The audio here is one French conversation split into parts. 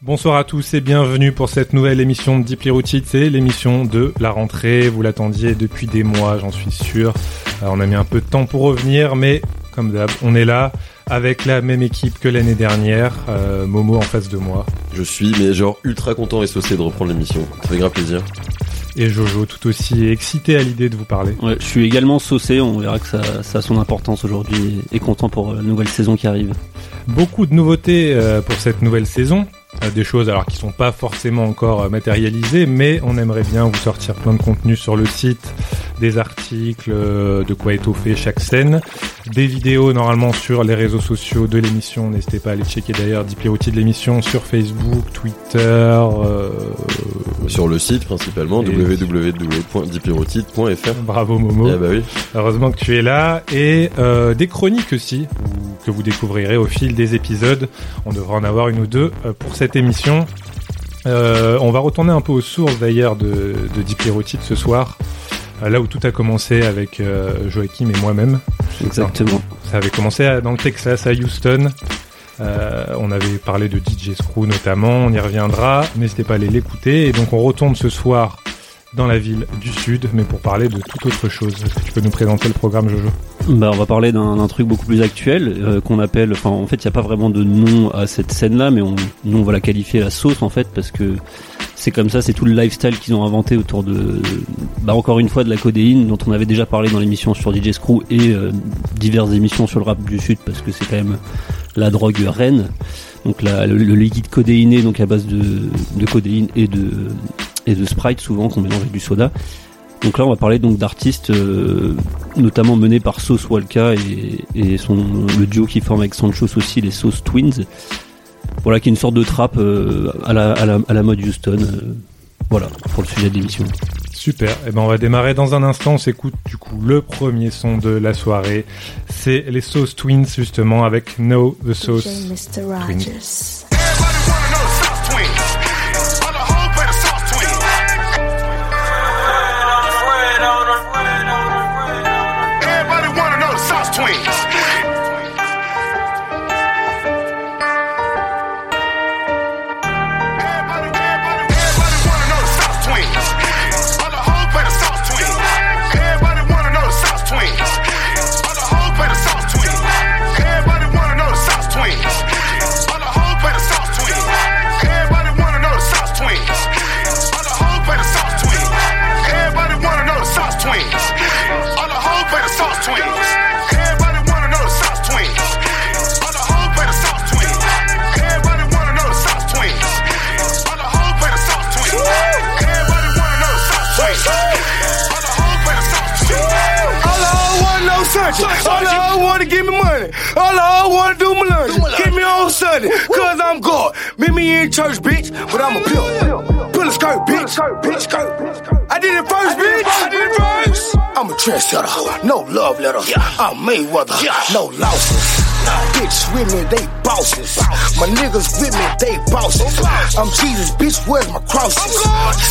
Bonsoir à tous et bienvenue pour cette nouvelle émission de Deeply Rooted. C'est l'émission de la rentrée. Vous l'attendiez depuis des mois, j'en suis sûr. Euh, on a mis un peu de temps pour revenir, mais comme d'hab, on est là avec la même équipe que l'année dernière. Euh, Momo en face de moi. Je suis, mais genre ultra content et saucé de reprendre l'émission. Ça fait grave plaisir. Et Jojo tout aussi excité à l'idée de vous parler. Ouais, je suis également saucé, on verra que ça, ça a son importance aujourd'hui et content pour la nouvelle saison qui arrive. Beaucoup de nouveautés euh, pour cette nouvelle saison. Euh, des choses alors qui sont pas forcément encore euh, matérialisées, mais on aimerait bien vous sortir plein de contenu sur le site, des articles, euh, de quoi étoffer chaque scène, des vidéos normalement sur les réseaux sociaux de l'émission. N'hésitez pas à aller checker d'ailleurs Deeply de l'émission sur Facebook, Twitter, euh, Sur le site principalement, www.deeplyroutine.fr. bravo Momo. Ah bah oui. Heureusement que tu es là. Et euh, des chroniques aussi, que vous découvrirez au fil des épisodes. On devrait en avoir une ou deux pour cette émission. Euh, on va retourner un peu aux sources d'ailleurs de, de Deep ce soir. Euh, Là où tout a commencé avec euh, Joachim et moi-même. Exactement. Ça avait commencé à- dans le Texas, à Houston. Euh, on avait parlé de DJ Screw notamment, on y reviendra. N'hésitez pas à aller l'écouter. Et donc on retourne ce soir dans la ville du Sud, mais pour parler de toute autre chose. Est-ce que tu peux nous présenter le programme, Jojo? Bah, on va parler d'un d'un truc beaucoup plus actuel euh, qu'on appelle. Enfin, en fait, il n'y a pas vraiment de nom à cette scène-là, mais on, nous, on va la qualifier la sauce en fait, parce que c'est comme ça, c'est tout le lifestyle qu'ils ont inventé autour de, bah, encore une fois, de la codéine, dont on avait déjà parlé dans l'émission sur DJ Screw et euh, diverses émissions sur le rap du Sud, parce que c'est quand même la drogue reine. Donc le, le liquide codéiné, donc à base de, codéine et de Sprite souvent qu'on mélange avec du soda. Donc là, on va parler donc d'artistes, euh, notamment menés par Sauce Walka et, le duo qui forme avec Sancho aussi, les Sauce Twins. Voilà, qui est une sorte de trap euh, à, la, à, la, à la mode Houston. euh, voilà, pour le sujet de l'émission. Super. Eh ben, on va démarrer dans un instant. On s'écoute du coup le premier son de la soirée. C'est les Sauce Twins justement avec No the Sauce. Twins. Searching. All I want to give me money. All I want to do my lunch. Get me on Sunday, cause I'm God. Meet me in church, bitch, but I'm a pimp. Pull a skirt, bitch. Bitch, skirt. I did it first, bitch. I did it first. I'm a trendsetter. No love letter. I'm Mayweather. No losses. Bitch with me, they bosses. My niggas with me, they bosses. I'm Jesus, bitch, where's my crosses?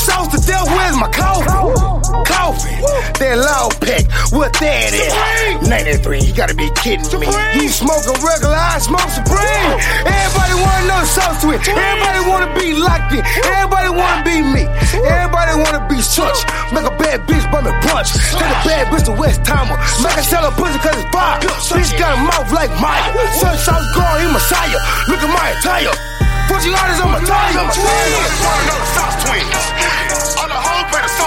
South to death, where's my coffin? Coffin. That loud pack, what that is? 93, you gotta be kidding me. You smoking regular, I smoke supreme. Everybody wanna know South Twin. Everybody wanna be like me. Everybody wanna be me. Everybody wanna be such. Make a bad bitch bum and punch. Take a bad bitch to West Timer. Make her sell her pussy cause it's fire. Bitch got a mouth like fire. Sun, south, God, he Messiah. Look at my attire. 40 lighters on my tires. Pouring on the sauce twins. On the whole plate.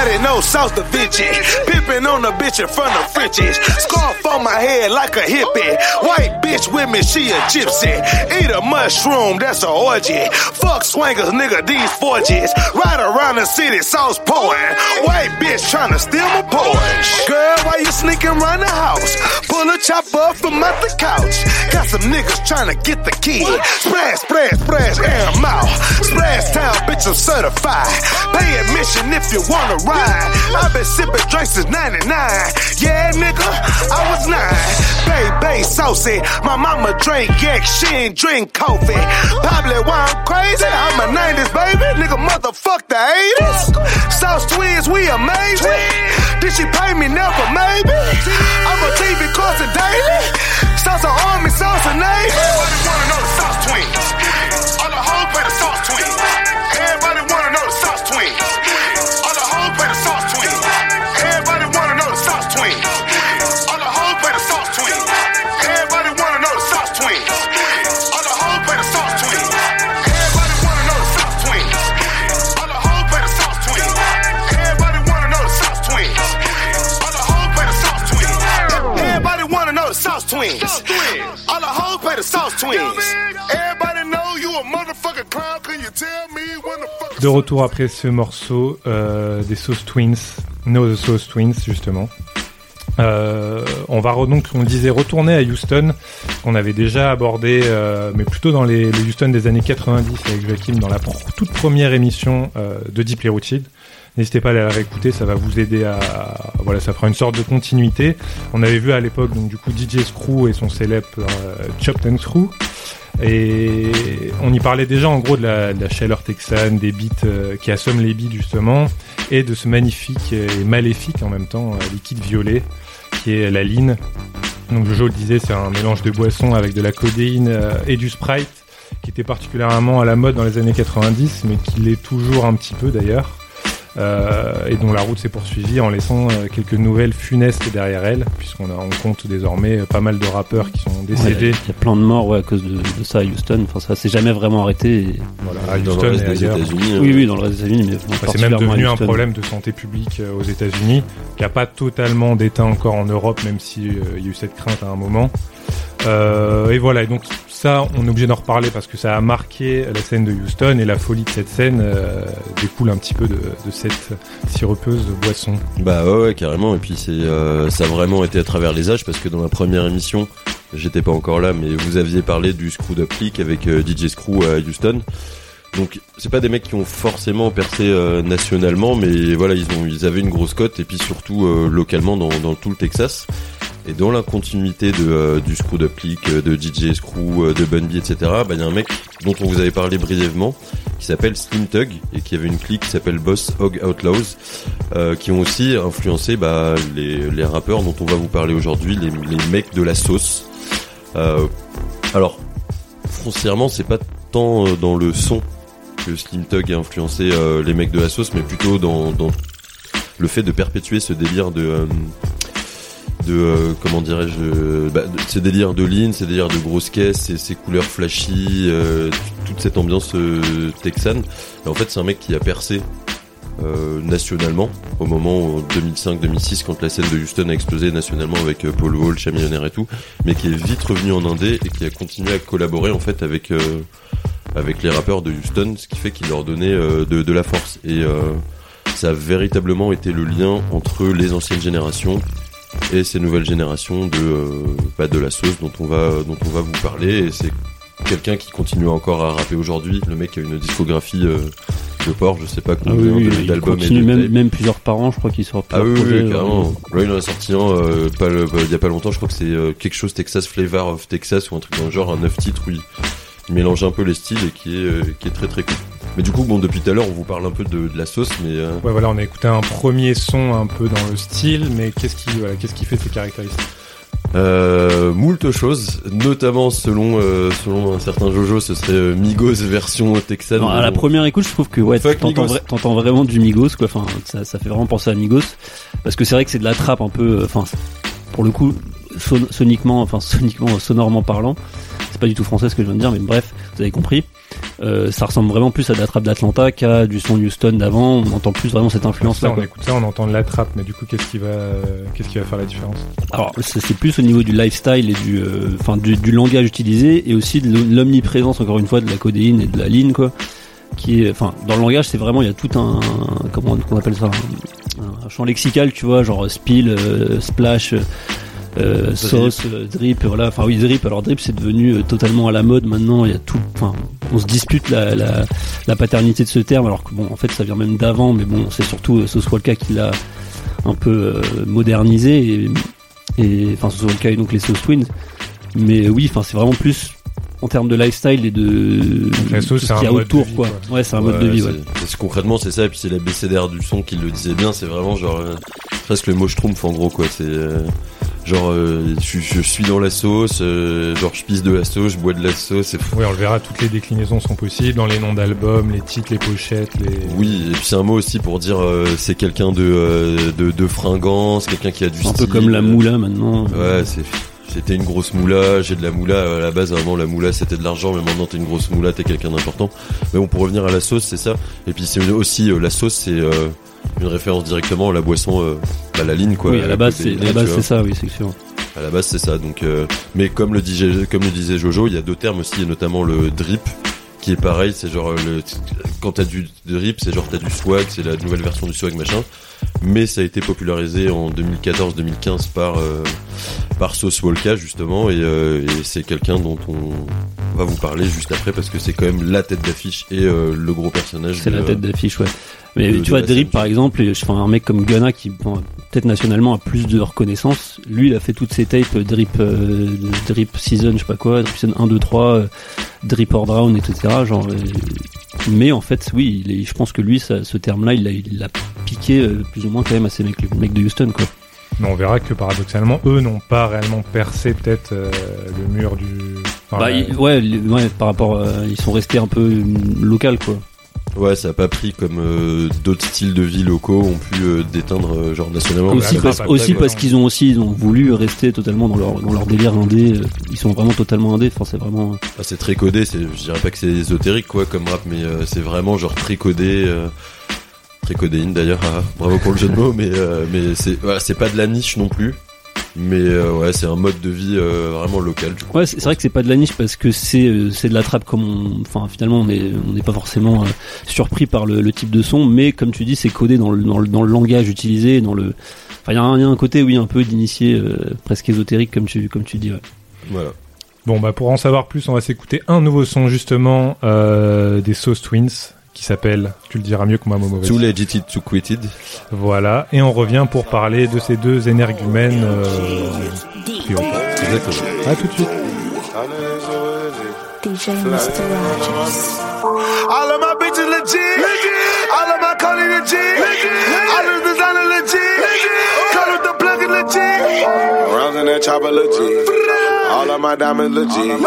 Got it, no sauce to bitch. Pippin' on the bitch in front of Frenchies. Scarf on my head like a hippie. White bitch with me, she a gypsy. Eat a mushroom, that's a orgy. Fuck swingers, nigga, these forges. Ride around the city, sauce pouring. White bitch tryna steal my Porsche. Girl, why you sneaking around the house? Pull a chopper from out the couch. Got some niggas trying to get the key. Splash, splash, splash, air 'em out. Splash town, bitch, I'm certified. Pay admission if you wanna ride. I've been sipping drinks since 99. Yeah, nigga, I was nine. Bay, saucy. My mama drink yak, she ain't drink coffee. Probably why I'm crazy. I'm a 90s baby. Nigga, motherfuck the 80s. Sauce twins, we amazing. Did she pay me? Never, maybe. I'm a TV course daily. Sauce of army, sauce of navy. Everybody wanna know the sauce twins. All the hoes play the sauce twins. De retour après ce morceau euh, des Sauce Twins, No The Sauce Twins justement. Euh, on va re- donc, on le disait, retourner à Houston, qu'on avait déjà abordé, euh, mais plutôt dans les, les Houston des années 90 avec Joachim dans la pr- toute première émission euh, de Deeply Rooted. N'hésitez pas à la réécouter, ça va vous aider à, voilà, ça fera une sorte de continuité. On avait vu à l'époque donc du coup DJ Screw et son célèbre euh, Chopped and Screw. Et on y parlait déjà en gros de la, de chaleur texane, des beats euh, qui assomment les beats justement, et de ce magnifique et maléfique en même temps euh, liquide violet qui est la line. Donc Jojo le disait, c'est un mélange de boissons avec de la codéine euh, et du Sprite, qui était particulièrement à la mode dans les années 90, mais qui l'est toujours un petit peu d'ailleurs. Euh, et dont la route s'est poursuivie en laissant euh, quelques nouvelles funestes derrière elle, puisqu'on on compte désormais euh, pas mal de rappeurs qui sont décédés. Il y a plein de morts ouais, à cause de, de ça à Houston. Enfin, ça s'est jamais vraiment arrêté. et- Voilà, à Dans le Houston reste et des. États-Unis. Oui, oui, dans le reste des États-Unis, mais c'est même devenu un Houston. problème de santé publique aux États-Unis, qui a pas totalement d'éteint encore en Europe, même si euh, il y a eu cette crainte à un moment. Euh, et voilà, et donc ça, on est obligé d'en reparler parce que ça a marqué la scène de Houston et la folie de cette scène euh, découle un petit peu de, de cette sirupeuse boisson. Bah ouais, ouais, carrément. Et puis c'est, euh, ça a vraiment été à travers les âges parce que dans la première émission, j'étais pas encore là, mais vous aviez parlé du Screw Up avec euh, DJ Screw à Houston. Donc c'est pas des mecs qui ont forcément percé nationalement, mais voilà, ils ont, ils avaient une grosse cote et puis surtout localement dans tout le Texas. Et dans la continuité de, euh, du Screw Up Click, euh, de DJ Screw, euh, de Bun B, etc. Bah il y a un mec dont on vous avait parlé brièvement qui s'appelle Slim Tug et qui avait une clique qui s'appelle Boss Hog Outlaws qui ont aussi influencé bah, les, rappeurs dont on va vous parler aujourd'hui, les, mecs de la sauce. Alors, foncièrement, c'est pas tant dans le son que Slim Tug a influencé les mecs de la sauce, mais plutôt dans le fait de perpétuer ce délire de... euh, comment dirais-je euh, bah, ces délires de lean, ces délires de grosses caisses, ces, couleurs flashy, euh, toute cette ambiance texane. Et en fait, c'est un mec qui a percé nationalement au moment en 2005-2006 quand la scène de Houston a explosé nationalement avec Paul Wall, Chamillionaire et tout, mais qui est vite revenu en indé et qui a continué à collaborer en fait avec avec les rappeurs de Houston, ce qui fait qu'il leur donnait de, la force et ça a véritablement été le lien entre les anciennes générations et ces nouvelles générations de euh, bah, de la sauce dont on va dont on va vous parler. Et c'est quelqu'un qui continue encore à rapper aujourd'hui. Le mec a une discographie euh, de porc. Je sais pas Ah combien oui, oui, il d'albums et continue de même, même plusieurs par an, je crois qu'il sort ah oui, oui, plusieurs oui, projets, carrément. Euh, Là, il en a sorti un euh, pas le- bah, il y a pas longtemps. Je crois que c'est euh, quelque chose Texas Flavor of Texas ou un truc dans le genre. Un neuf titres où il, il mélange un peu les styles et qui est euh, qui est très très cool mais du coup bon depuis tout à l'heure on vous parle un peu de, de la sauce mais euh, Ouais, voilà, on a écouté un premier son un peu dans le style, mais qu'est-ce qui, voilà, qu'est-ce qui fait ses caractéristiques Euh, moult choses, notamment selon euh, selon un certain Jojo, ce serait euh, Migos version texane. Non, à la première écoute, je trouve que ouais, t'entends, vra- vraiment du Migos, quoi. Enfin, ça, ça fait vraiment penser à Migos, parce que c'est vrai que c'est de la trappe un peu. euh, Enfin, pour le coup, son- soniquement, enfin soniquement, sonorement parlant, c'est pas du tout français ce que je viens de dire, mais bref, vous avez compris. Euh, ça ressemble vraiment plus à de la trappe d'Atlanta qu'à du son Houston d'avant. On entend plus vraiment cette influence-là. Ça, on écoute ça, on entend de la trappe, mais du coup, qu'est-ce qui va, euh, qu'est-ce qui va faire la différence? Alors c'est plus au niveau du lifestyle et du, euh, enfin du, du langage utilisé et aussi de l'omniprésence encore une fois de la codéine et de la ligne quoi. Qui est, enfin dans le langage c'est vraiment il y a tout un comment on appelle ça? Un, un champ lexical tu vois genre spill, splash, euh, sauce, euh, drip, voilà. Enfin oui, drip. Alors drip, c'est devenu euh, totalement à la mode maintenant. Il y a tout. Enfin, on se dispute la, la, la paternité de ce terme, alors que bon, en fait, ça vient même d'avant. Mais bon, c'est surtout euh, Sauce Walka qui l'a un peu euh, modernisé et, et enfin Sauce Walka et donc les Sauce Twins. Mais oui, enfin c'est vraiment plus en termes de lifestyle et de la tout sauce, ce c'est qu'il y a un mode autour, de vie, quoi. quoi. Ouais, c'est un mode de vie, ouais. concrètement, c'est ça. Et puis c'est la BCDR du son qui le disait bien. C'est vraiment genre euh, presque le mot schtroumpf en gros quoi. C'est euh, genre euh, je, je suis dans la sauce, euh, genre je pisse de la sauce, je bois de la sauce. C'est fou. Oui, on le verra, toutes les déclinaisons sont possibles dans les noms d'albums, les titres, les pochettes, les. Oui, et puis c'est un mot aussi pour dire euh, c'est quelqu'un de, euh, de de fringant, c'est quelqu'un qui a du Un peu style. comme la moula maintenant. Ouais, c'est c'était une grosse moula, j'ai de la moula à la base vraiment la moula c'était de l'argent mais maintenant t'es une grosse moula, t'es quelqu'un d'important. Mais bon pour revenir à la sauce, c'est ça. Et puis c'est aussi euh, la sauce c'est euh, une référence directement à la boisson euh, à la ligne quoi. oui, à la base, c'est, la base, ça, oui, c'est sûr. À la base, c'est ça. Donc, euh, mais comme le disait, comme le disait Jojo, il y a deux termes aussi, et notamment le drip, qui est pareil. C'est genre le quand t'as du drip, c'est genre t'as du swag, c'est la nouvelle version du swag machin. Mais ça a été popularisé en 2014-2015 par euh, par Sauce Walka justement, et, euh, et c'est quelqu'un dont on va vous parler juste après parce que c'est quand même la tête d'affiche et euh, le gros personnage. C'est la tête d'affiche, ouais. Mais de- tu vois, Drip, par exemple, fais un mec comme Gunna qui, bon, peut-être nationalement, a plus de reconnaissance. Lui, il a fait toutes ses tapes euh, Drip, euh, Drip Season, je sais pas quoi, Drip Season 1, 2, 3, euh, Drip or Drown, etc. Genre, euh, mais en fait, oui, il est- je pense que lui, ça, ce terme-là, il l'a il l'a piqué euh, plus ou moins quand même à ces mecs, les mecs de Houston, quoi. Mais on verra que paradoxalement, eux n'ont pas réellement percé peut-être euh, le mur du. enfin, Bah, il- ouais, ouais, par rapport, euh, ils sont restés un peu euh, local, quoi. Ouais, ça a pas pris comme euh, d'autres styles de vie locaux ont pu euh, déteindre euh, genre nationalement. aussi la parce, trappe, aussi après, parce quoi. qu'ils ont aussi ils ont voulu rester totalement dans leur dans leur délire indé ils sont vraiment totalement indé enfin c'est vraiment Ah, c'est très codé, c'est, je dirais pas que c'est ésotérique quoi comme rap, mais euh, c'est vraiment genre très codé, euh, très codéine d'ailleurs. ah, bravo pour le jeu de mots, mais euh, mais c'est voilà, c'est pas de la niche non plus, mais euh, ouais c'est un mode de vie euh, vraiment local. Du coup. ouais c'est vrai que c'est pas de la niche parce que c'est euh, c'est de la trappe comme on enfin finalement on est on n'est pas forcément euh, surpris par le, le type de son mais comme tu dis c'est codé dans le, dans le dans le langage utilisé dans le enfin il y, a un- il y a un côté oui un peu d'initié euh, presque ésotérique comme tu comme tu dis ouais. Voilà. Bon, bah pour en savoir plus, on va s'écouter un nouveau son justement euh, des Sauce Twins qui s'appelle, tu le diras mieux que moi, Momo. Too legit to quitted. Voilà, et on revient pour parler de ces deux énergumènes. Euh, trio. Exactement. à tout de suite. DJ Mr. Rogers. All of my bitches legit. All of my collie legit. All of the designer legit. Cut up the plug is legit. Rounds in that chopper legit. All of my diamonds legit.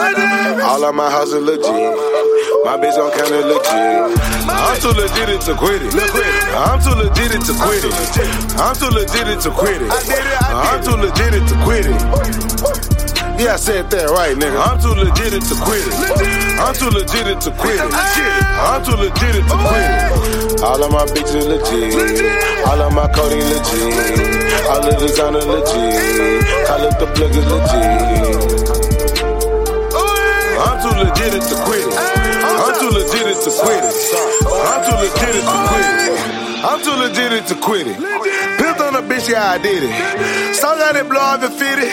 All of my houses legit. My bitch on counter legit. I'm too legit to quit it. I'm too legit to quit it. I'm too legit to quit it. I'm too legit to quit it. Yeah, I said that right, nigga. I'm too legit to quit it. I'm too legit to quit it. I'm too legit to quit it. All of my bitches legit. All of my coding legit. All of the designer legit. Call it the plug is legit. I'm too legit to quit it. I'm too legit to quit it. I'm too legit to quit it. I'm too legit to quit it. Pimped on a bitch, yeah, I did it. So that it blow off and fit it.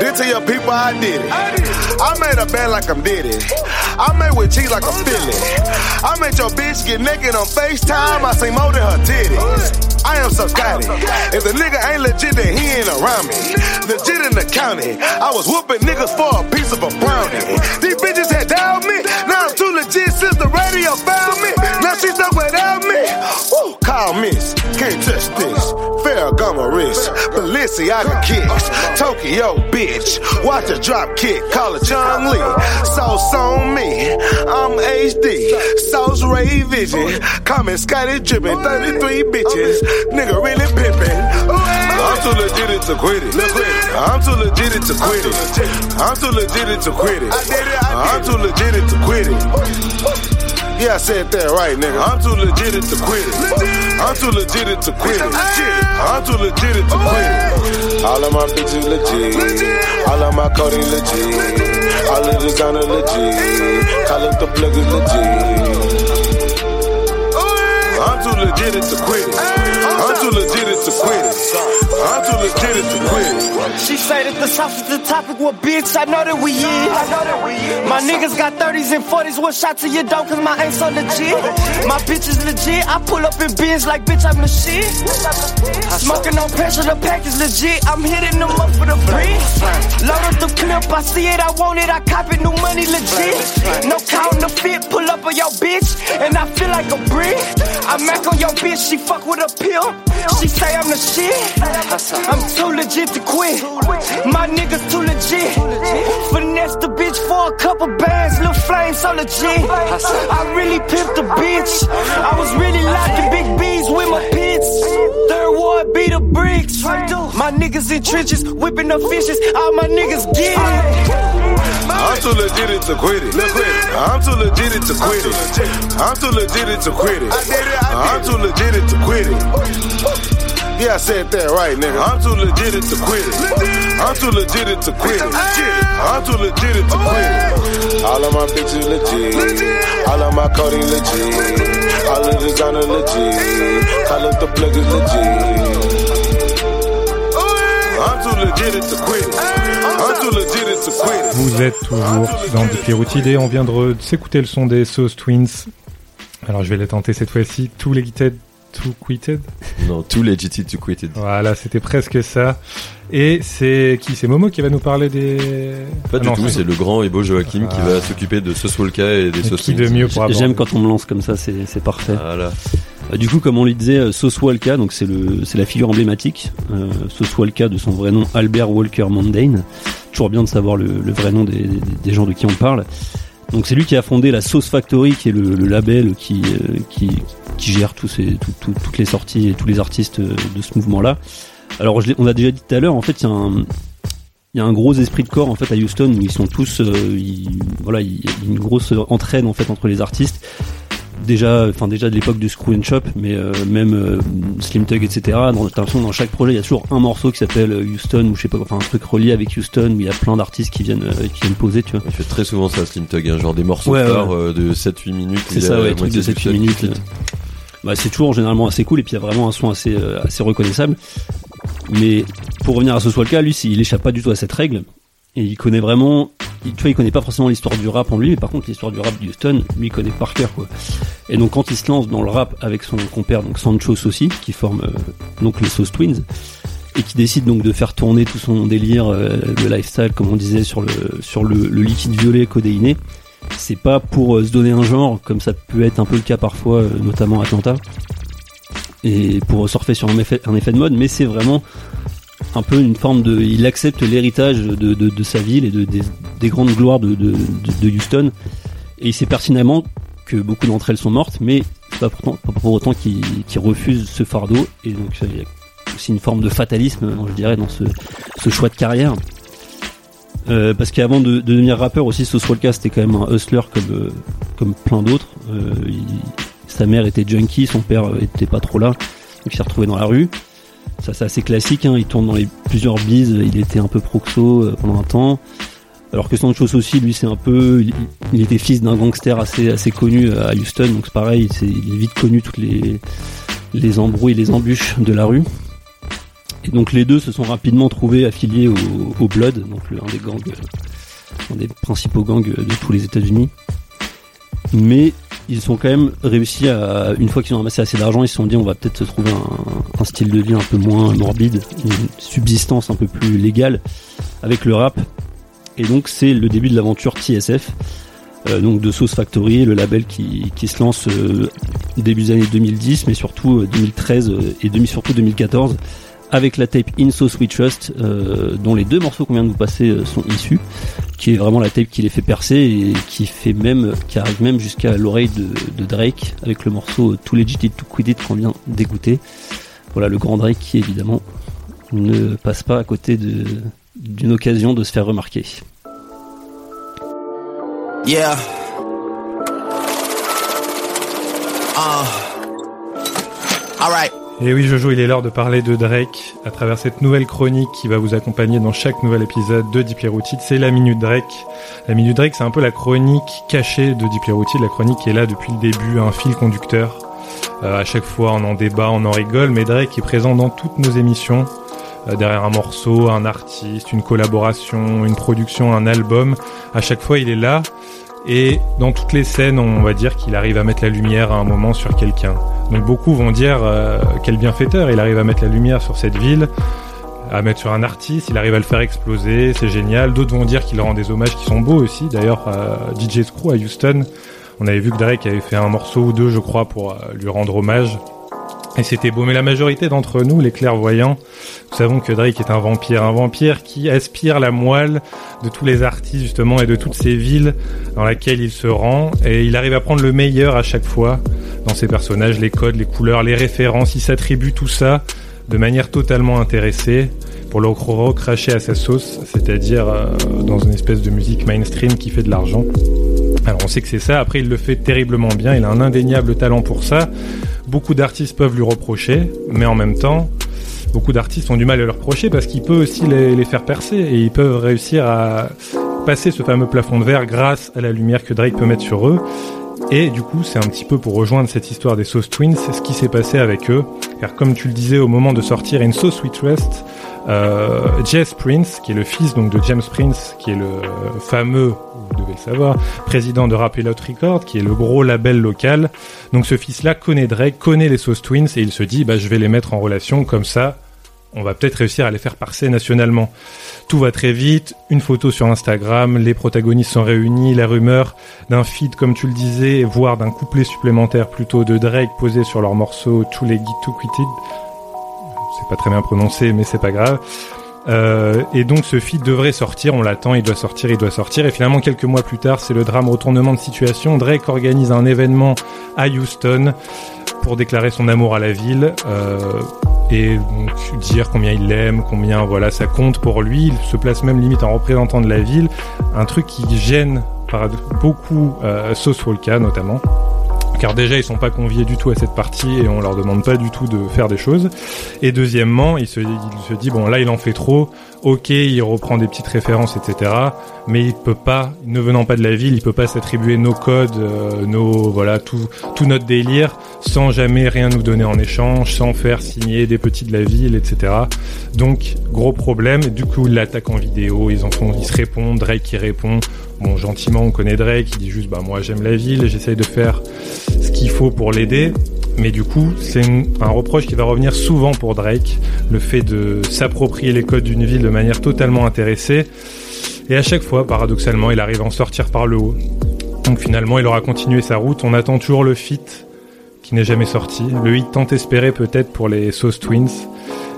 Then tell your people I did it. I made a band like I'm did it. I made with cheese like I'm Philly. I made your bitch get naked on FaceTime. I sing more than her titties. I am so scotty. If the nigga ain't legit, then he ain't around me. Legit in the county. I was whooping niggas for a piece of a brownie. These bitches had down me. Now I'm too legit since the radio found me. Now she stuck without me. Woo, call miss. Can't touch this. Ferragamo wrist. Balenciaga kicks. Tokyo bitch. Watch the drop kick. Call it Chung Lee. Sauce on me. I'm HD. Sauce Ray Vision. Coming Scotty dripping. 33 bitches. Nigga really pimping. I'm too legit to quit it. I'm too legit to quit it. I'm too legit to quit it. I'm too legit to quit it. Yeah, I said that right, nigga. I'm too legit to quit it. I'm too legit to quit it. I'm too legit to quit it. All of my bitches legit. All of my coding legit. All of the designer legit. Call it the plug is legit. I'm too legit to quit it. I'm too legit to quit it. I'm too legit to quit it. She say that the sauce is the topic, well, bitch, I know that we is. My niggas got 30s and 40s, one shot to your dough, cause my ain't so legit. My bitch is legit, I pull up in bins like, bitch, I'm the shit. Smoking on pressure, the pack is legit, I'm hitting them up for the brick. Load up the clip, I see it, I want it, I cop it, new money legit. No counterfeit, pull up on your bitch, and I feel like a brick. I mac on your bitch, she fuck with a pill. She say I'm the shit. I'm too legit to quit. My niggas too legit. Finesse the bitch for a couple bands, little flame so legit. I really pimped the bitch. I was really locking big bees with my pits. Third ward be the bricks. My niggas in trenches, whipping up fishes. All my niggas get it. I'm too legit to quit it. I'm too legit to quit it. I'm too legit to quit it. I'm too legit to quit it. Yeah, I said that right, nigga. I'm too legit to quit it. I'm too legit to quit it. I'm too legit to quit it. All of my bitches legit. All of my coding legit. All of the designer legit. Call up the plug is legit. Vous êtes toujours dans Deeply Rooted et on vient de s'écouter le son des Sauce Twins. Alors je vais les tenter cette fois-ci. Tous les Gitted, tout quitted. Non, too legit to quit it. Voilà, c'était presque ça. Et c'est qui? C'est Momo qui va nous parler des. Pas Ah du non, tout, c'est le grand et beau Joachim qui Ah. va s'occuper de Sauce Wolka et des Sauce qui de Twins. mieux J'aime quand on me lance comme ça, c'est parfait. Voilà. Du coup, comme on le disait, euh, Sauce Walka, donc c'est c'est la figure emblématique. Euh, Sauce Walka, de son vrai nom, Albert Walker Mondane. Toujours bien de savoir le, vrai nom des, gens de qui on parle. Donc c'est lui qui a fondé la Sauce Factory, qui est le, label qui, euh, gère toutes les sorties et tous les artistes euh, de ce mouvement-là. Alors, on a déjà dit tout à l'heure, en fait, il y a un, gros esprit de corps en fait à Houston où ils sont tous, euh, voilà, il y a une grosse entraide en fait entre les artistes déjà, enfin déjà de l'époque du Screw and Shop, mais euh, même euh, Slim Tug, etc. Dans, dans chaque projet, il y a toujours un morceau qui s'appelle euh, Houston ou je sais pas, quoi, enfin un truc relié avec Houston où il y a plein d'artistes qui viennent, euh, qui viennent poser, tu vois. Il fait très souvent ça, Slim Tug, hein, genre des morceaux Ouais, de 7-8 minutes. C'est ça, ouais, truc de moitié 7 du seul minutes. qui fit. Bah, c'est toujours généralement assez cool et puis il y a vraiment un son assez, assez reconnaissable. Mais pour revenir à ce Swalka, lui, il échappe pas du tout à cette règle. Et il connaît vraiment, tu vois, il connaît pas forcément l'histoire du rap en lui, mais par contre l'histoire du rap de Houston, lui, il connaît par cœur, quoi. Et donc quand il se lance dans le rap avec son compère, donc Sancho Sossi, qui forme euh, donc les Sauce Twins, et qui décide donc de faire tourner tout son délire euh, de lifestyle, comme on disait, sur le, sur le, liquide violet codéiné, c'est pas pour euh, se donner un genre, comme ça peut être un peu le cas parfois, notamment Atlanta, et pour surfer sur un effet, un effet de mode, mais c'est vraiment un peu une forme de. Il accepte l'héritage de, de, sa ville et de, des, des grandes gloires de, de, Houston, et il sait pertinemment que beaucoup d'entre elles sont mortes, mais pas, pourtant, pas pour autant qu'il refuse ce fardeau, et donc il y a aussi une forme de fatalisme, je dirais, dans ce, ce choix de carrière. Euh, parce qu'avant de, de devenir rappeur aussi, Sauce Walka c'était quand même un hustler comme, euh, comme plein d'autres. Euh, sa mère était junkie, son père était pas trop là, donc il s'est retrouvé dans la rue. Ça c'est assez classique, hein, il tourne dans les plusieurs bises, il était un peu proxo euh, pendant un temps. Alors que Sancho aussi, lui c'est un peu, il, était fils d'un gangster assez assez connu à Houston, donc c'est pareil, il est vite connu toutes les les embrouilles, les embûches de la rue. Et donc les deux se sont rapidement trouvés affiliés au, Blood, donc le- un des gangs, euh, un des principaux gangs de tous les États-Unis. Mais ils ont quand même réussi à, une fois qu'ils ont amassé assez d'argent, ils se sont dit on va peut-être se trouver un, style de vie un peu moins morbide, une subsistance un peu plus légale avec le rap. Et donc c'est le début de l'aventure TSF, euh, donc de Sauce Factory, le label qui, se lance euh, début des années 2010, mais surtout euh, 2013 euh, et demi, surtout 2014 avec la tape In So Sweet Trust, euh, dont les deux morceaux qu'on vient de vous passer euh, sont issus, qui est vraiment la tape qui les fait percer et qui fait même, arrive même jusqu'à l'oreille de, Drake avec le morceau Too Legit to Quit It qu'on vient d'écouter. Voilà le grand Drake qui évidemment ne passe pas à côté d'une occasion de se faire remarquer. Yeah. Uh. Et oui, Jojo, il est l'heure de parler de Drake à travers cette nouvelle chronique qui va vous accompagner dans chaque nouvel épisode de Deeply. C'est la Minute Drake. La Minute Drake, c'est un peu la chronique cachée de Deeply la chronique qui est là depuis le début, un fil conducteur. Euh, à chaque fois, on en débat, on en rigole, mais Drake est présent dans toutes nos émissions. Euh, derrière un morceau, un artiste, une collaboration, une production, un album. À chaque fois, il est là. Et dans toutes les scènes, on va dire qu'il arrive à mettre la lumière à un moment sur quelqu'un. Beaucoup vont dire euh, quel bienfaiteur, il arrive à mettre la lumière sur cette ville, à mettre sur un artiste, il arrive à le faire exploser, c'est génial. D'autres vont dire qu'il rend des hommages qui sont beaux aussi. D'ailleurs, euh, DJ Screw à Houston, on avait vu que Drake avait fait un morceau ou deux, je crois, pour euh, lui rendre hommage. Et c'était beau, mais la majorité d'entre nous, les clairvoyants, nous savons que Drake est un vampire, un vampire qui aspire la moelle de tous les artistes justement et de toutes ces villes dans lesquelles il se rend, et il arrive à prendre le meilleur à chaque fois dans ses personnages, les codes, les couleurs, les références, il s'attribue tout ça de manière totalement intéressée pour le recracher à sa sauce, c'est-à-dire euh, dans une espèce de musique mainstream qui fait de l'argent. Alors on sait que c'est ça, après il le fait terriblement bien, il a un indéniable talent pour ça. Beaucoup d'artistes peuvent lui reprocher, mais en même temps, beaucoup d'artistes ont du mal à le reprocher parce qu'il peut aussi les, les faire percer et ils peuvent réussir à passer ce fameux plafond de verre grâce à la lumière que Drake peut mettre sur eux. Et du coup, c'est un petit peu pour rejoindre cette histoire des Sauce Twins, ce qui s'est passé avec eux. Car comme tu le disais, au moment de sortir In So Sweet Rest, euh, Jess Prince, qui est le fils donc de James Prince, qui est le fameux, vous devez le savoir, président de Rap Elot Records, qui est le gros label local. Donc ce fils-là connaît Drake, connaît les Sauce Twins, et il se dit, bah je vais les mettre en relation comme ça. On va peut-être réussir à les faire passer nationalement. Tout va très vite, une photo sur Instagram, les protagonistes sont réunis, la rumeur d'un feed comme tu le disais, voire d'un couplet supplémentaire plutôt de Drake posé sur leur morceau Too Leggy Too Quitted. C'est pas très bien prononcé, mais c'est pas grave. Euh, et donc ce feed devrait sortir, on l'attend, il doit sortir, il doit sortir. Et finalement, quelques mois plus tard, c'est le drame retournement de situation. Drake organise un événement à Houston pour déclarer son amour à la ville. Euh, et dire combien il l'aime, combien voilà ça compte pour lui. Il se place même limite en représentant de la ville, un truc qui gêne beaucoup euh, Sauce notamment. Car déjà ils sont pas conviés du tout à cette partie et on leur demande pas du tout de faire des choses. Et deuxièmement, il se dit bon là il en fait trop. Ok, il reprend des petites références, etc. Mais il peut pas, ne venant pas de la ville, il peut pas s'attribuer nos codes, euh, nos voilà tout tout notre délire sans jamais rien nous donner en échange, sans faire signer des petits de la ville, etc. Donc gros problème. Du coup, il l'attaque en vidéo, ils en font, ils se répondent. Drake qui répond. Bon, gentiment, on connaît Drake, il dit juste bah moi j'aime la ville, j'essaye de faire ce qu'il faut pour l'aider. Mais du coup, c'est un reproche qui va revenir souvent pour Drake, le fait de s'approprier les codes d'une ville de manière totalement intéressée. Et à chaque fois, paradoxalement, il arrive à en sortir par le haut. Donc finalement, il aura continué sa route. On attend toujours le feat qui n'est jamais sorti. Le hit tant espéré peut-être pour les Sauce Twins.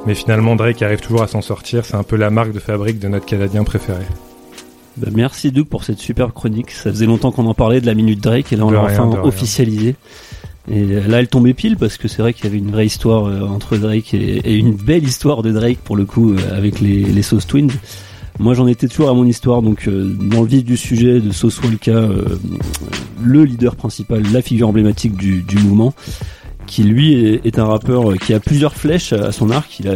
Mais finalement, Drake arrive toujours à s'en sortir. C'est un peu la marque de fabrique de notre Canadien préféré. Bah, merci Doug pour cette superbe chronique. Ça faisait longtemps qu'on en parlait de la minute Drake et là on l'a enfin rien. Et là elle tombait pile parce que c'est vrai qu'il y avait une vraie histoire euh, entre Drake et, une belle histoire de Drake pour le coup euh, avec les, Sauce Twins. Moi j'en étais toujours à mon histoire donc euh, dans le vif du sujet de Sauce Walka, le leader principal, la figure emblématique du, mouvement, qui lui est, un rappeur qui a plusieurs flèches à son arc. Il a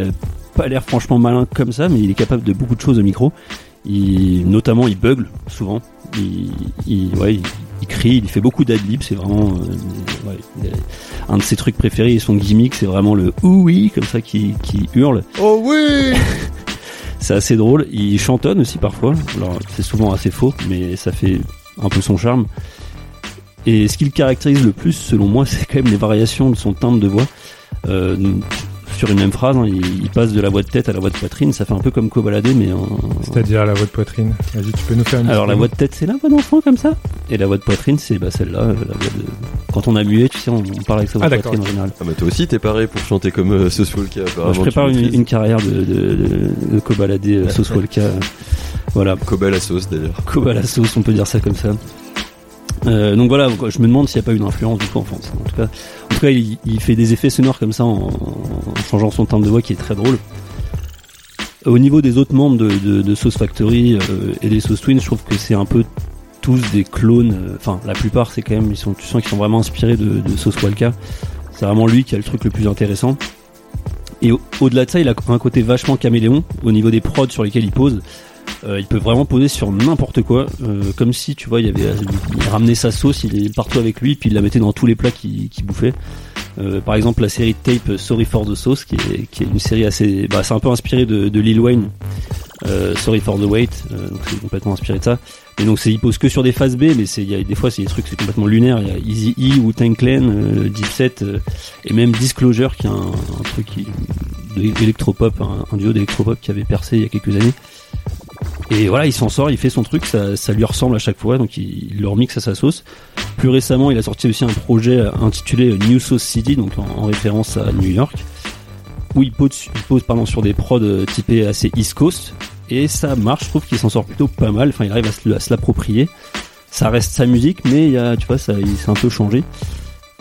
pas l'air franchement malin comme ça mais il est capable de beaucoup de choses au micro. Notamment, il bugle souvent. Il, ouais, il, il fait beaucoup d'adlibs. C'est vraiment euh, ouais, un de ses trucs préférés. Et son gimmick, c'est vraiment le oui comme ça qui, qui hurle. Oh oui C'est assez drôle. Il chantonne aussi parfois. Alors c'est souvent assez faux, mais ça fait un peu son charme. Et ce qui le caractérise le plus, selon moi, c'est quand même les variations de son timbre de voix. Euh, sur une même phrase, hein, il, il passe de la voix de tête à la voix de poitrine. Ça fait un peu comme Kobalade, mais en, C'est-à-dire la voix de poitrine. Vas-y, tu peux nous faire une alors la voix de tête c'est la voix d'enfant comme ça Et la voix de poitrine c'est bah, celle-là, euh, la voix de... Quand on a mué, tu sais, on, on parle avec sa voix Ah, de poitrine en général. Ah bah toi aussi t'es paré pour chanter comme euh, apparemment. Moi, je prépare une, une carrière de, de, de, de cobaladé euh, sauce Walka. euh, Voilà, Koba la sauce d'ailleurs. coba la sauce, on peut dire ça comme ça. Euh, donc voilà, je me demande s'il n'y a pas une influence du coup en France. En tout cas, en tout cas il, fait des effets sonores comme ça en, changeant son timbre de voix qui est très drôle. Au niveau des autres membres de, Sauce Factory euh, et des Sauce Twins, je trouve que c'est un peu tous des clones. euh, Enfin, la plupart, c'est quand même, ils sont, tu sens qu'ils sont vraiment inspirés de, Sauce Walka. C'est vraiment lui qui a le truc le plus intéressant. Et au- au-delà de ça, il a un côté vachement caméléon au niveau des prods sur lesquels il pose. Euh, il peut vraiment poser sur n'importe quoi, euh, comme si tu vois, il avait il ramenait sa sauce, il est partout avec lui, puis il la mettait dans tous les plats qu'il qu'il bouffait. Euh, par exemple, la série de tape Sorry for the Sauce, qui est, qui est une série assez, bah, c'est un peu inspiré de, de Lil Wayne. Euh, Sorry for the Wait, euh, donc c'est complètement inspiré de ça. Et donc c'est il pose que sur des phases B, mais c'est des fois c'est des trucs c'est complètement lunaire. Il y a Easy E ou Tank Clan, euh, Dipset euh, et même Disclosure qui est un, un truc d'électropop, un, un duo d'électropop qui avait percé il y a quelques années. Et voilà, il s'en sort, il fait son truc, ça, ça lui ressemble à chaque fois, donc il, le remixe à sa sauce. Plus récemment, il a sorti aussi un projet intitulé New Sauce City, donc en, en référence à New York, où il pose, il pose pardon, sur des prods typés assez East Coast, et ça marche, je trouve qu'il s'en sort plutôt pas mal, enfin il arrive à se, se l'approprier. Ça reste sa musique, mais il y a, tu vois, ça, il s'est un peu changé.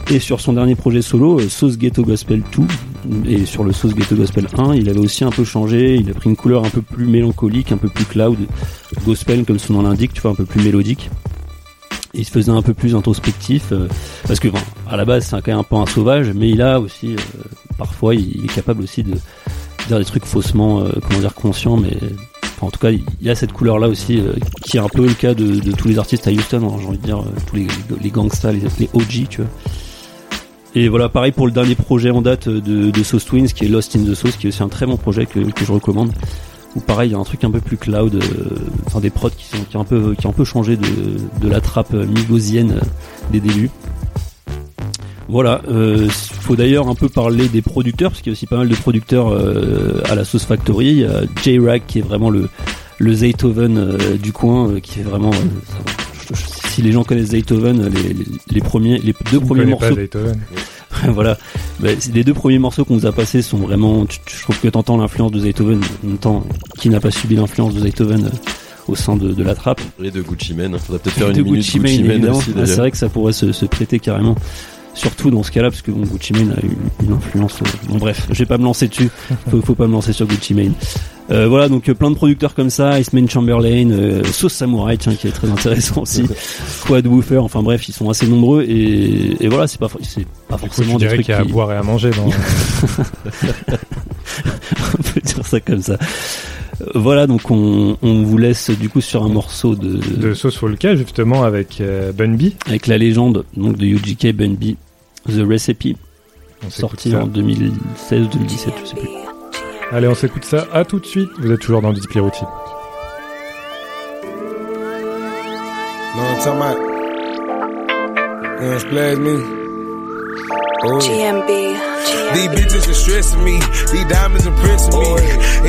Et sur son dernier projet solo, euh, Sauce Ghetto Gospel 2, et sur le Sauce Ghetto Gospel 1, il avait aussi un peu changé, il a pris une couleur un peu plus mélancolique, un peu plus cloud, gospel comme son nom l'indique, tu vois, un peu plus mélodique. Il se faisait un peu plus introspectif, euh, parce que bon, à la base c'est quand même un peu un sauvage, mais il a aussi, euh, parfois, il, est capable aussi de dire des trucs faussement, comment dire, conscients, mais en tout cas, il a cette couleur-là aussi, qui est un peu le cas de, tous les artistes à Houston, hein, j'ai envie de dire, tous les, les gangsters, les, les OG, tu vois. Et voilà, pareil pour le dernier projet en date de, de Sauce Twins, qui est Lost in the Sauce, qui est aussi un très bon projet que, que je recommande. Où pareil, il y a un truc un peu plus cloud, euh, enfin des prods qui sont qui ont un peu qui ont un peu changé de, de la trappe migosienne euh, des débuts. Voilà, euh, faut d'ailleurs un peu parler des producteurs, parce qu'il y a aussi pas mal de producteurs euh, à la Sauce Factory. Il J-Rag qui est vraiment le, le euh, du coin, euh, qui fait vraiment... si les gens connaissent Zaytoven, les, les, les premiers, les deux On premiers pas morceaux voilà. Bah, les deux premiers morceaux qu'on nous a passés sont vraiment. tu- tu- Je trouve que t'entends l'influence de Zaytoven. En même temps, qui n'a pas subi l'influence de Zaytoven euh, au sein de, de la trappe Et de Gucci Mane. Faudrait peut-être faire De une minute Gucci Gucci, Mane, Mane évidemment. aussi Ah, c'est vrai que ça pourrait se, se prêter carrément. Surtout dans ce cas-là, parce que bon, Gucci Mane a une, une influence. euh, Bon, bref, je vais pas me lancer dessus. Faut, faut pas me lancer sur Gucci Mane. Euh, voilà, donc euh, plein de producteurs comme ça, Iceman Chamberlain, euh, Sauce Samurai, tiens, qui est très intéressant aussi, Quad Woofer, enfin bref, ils sont assez nombreux et, et voilà, c'est pas, c'est pas Du coup, forcément tu des dirais trucs qu'il y a à boire et à manger dans. on peut dire ça comme ça. Voilà, donc on, on vous laisse du coup sur un morceau de, de Sauce Folka, justement, avec euh, Bun B. avec la légende donc de UGK Bun B, The Recipe, On sorti en 2016 2017, je sais plus. Allez, on s'écoute ça. À tout de suite. Vous êtes toujours dans Display Routine. Me. Oh, yeah. GMB. These bitches are stressing me. These diamonds impressing me.